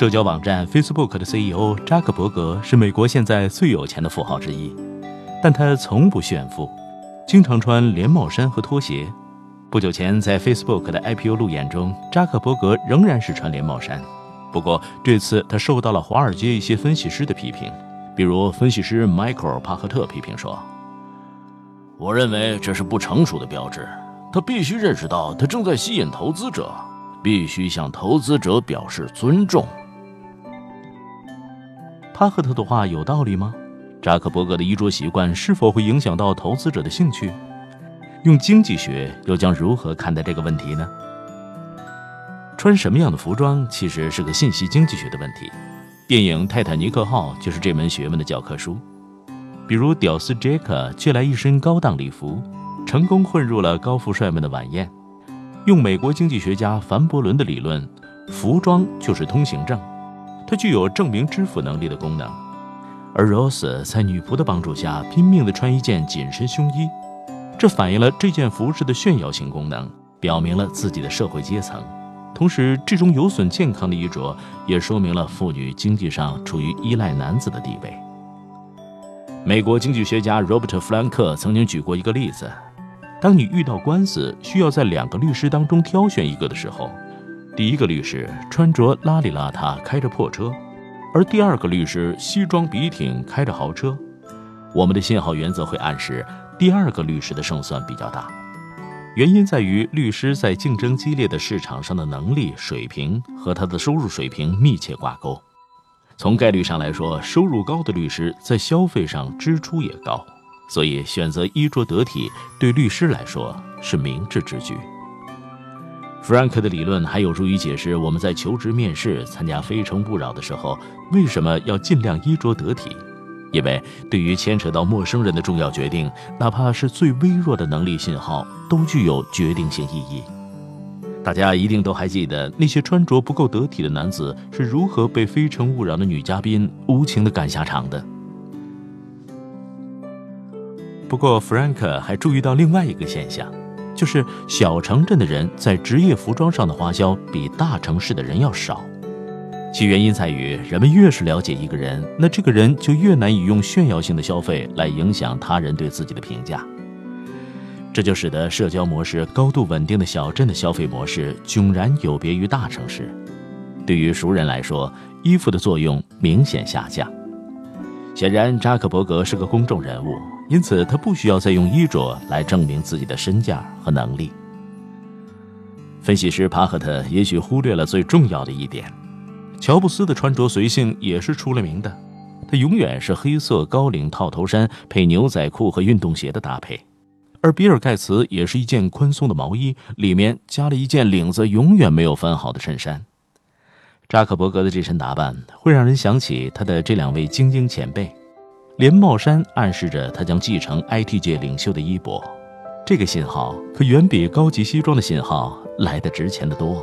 社交网站 Facebook 的 CEO 扎克伯格是美国现在最有钱的富豪之一，但他从不炫富，经常穿连帽衫和拖鞋。不久前在 Facebook 的 IPO 路演中，扎克伯格仍然是穿连帽衫。不过这次他受到了华尔街一些分析师的批评，比如分析师迈克尔·帕克特批评说：“我认为这是不成熟的标志。他必须认识到他正在吸引投资者，必须向投资者表示尊重。”帕克特的话有道理吗？扎克伯格的衣着习惯是否会影响到投资者的兴趣？用经济学又将如何看待这个问题呢？穿什么样的服装其实是个信息经济学的问题。电影《泰坦尼克号》就是这门学问的教科书。比如，屌丝杰克借来一身高档礼服，成功混入了高富帅们的晚宴。用美国经济学家凡伯伦的理论，服装就是通行证。它具有证明支付能力的功能，而 Rose 在女仆的帮助下拼命地穿一件紧身胸衣，这反映了这件服饰的炫耀性功能，表明了自己的社会阶层。同时，这种有损健康的衣着也说明了妇女经济上处于依赖男子的地位。美国经济学家 Robert 弗兰克曾经举过一个例子：当你遇到官司，需要在两个律师当中挑选一个的时候。第一个律师穿着邋里邋遢，开着破车，而第二个律师西装笔挺，开着豪车。我们的信号原则会暗示第二个律师的胜算比较大，原因在于律师在竞争激烈的市场上的能力水平和他的收入水平密切挂钩。从概率上来说，收入高的律师在消费上支出也高，所以选择衣着得体对律师来说是明智之举。弗兰克的理论还有助于解释我们在求职面试、参加《非诚勿扰》的时候为什么要尽量衣着得体。因为对于牵扯到陌生人的重要决定，哪怕是最微弱的能力信号，都具有决定性意义。大家一定都还记得那些穿着不够得体的男子是如何被《非诚勿扰》的女嘉宾无情地赶下场的。不过，弗兰克还注意到另外一个现象。就是小城镇的人在职业服装上的花销比大城市的人要少，其原因在于人们越是了解一个人，那这个人就越难以用炫耀性的消费来影响他人对自己的评价。这就使得社交模式高度稳定的小镇的消费模式迥然有别于大城市。对于熟人来说，衣服的作用明显下降。显然，扎克伯格是个公众人物。因此，他不需要再用衣着来证明自己的身价和能力。分析师帕克特也许忽略了最重要的一点：乔布斯的穿着随性也是出了名的，他永远是黑色高领套头衫配牛仔裤和运动鞋的搭配，而比尔盖茨也是一件宽松的毛衣，里面加了一件领子永远没有翻好的衬衫。扎克伯格的这身打扮会让人想起他的这两位精英前辈。连帽衫暗示着他将继承 IT 界领袖的衣钵，这个信号可远比高级西装的信号来得值钱的多。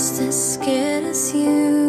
just as scared as you.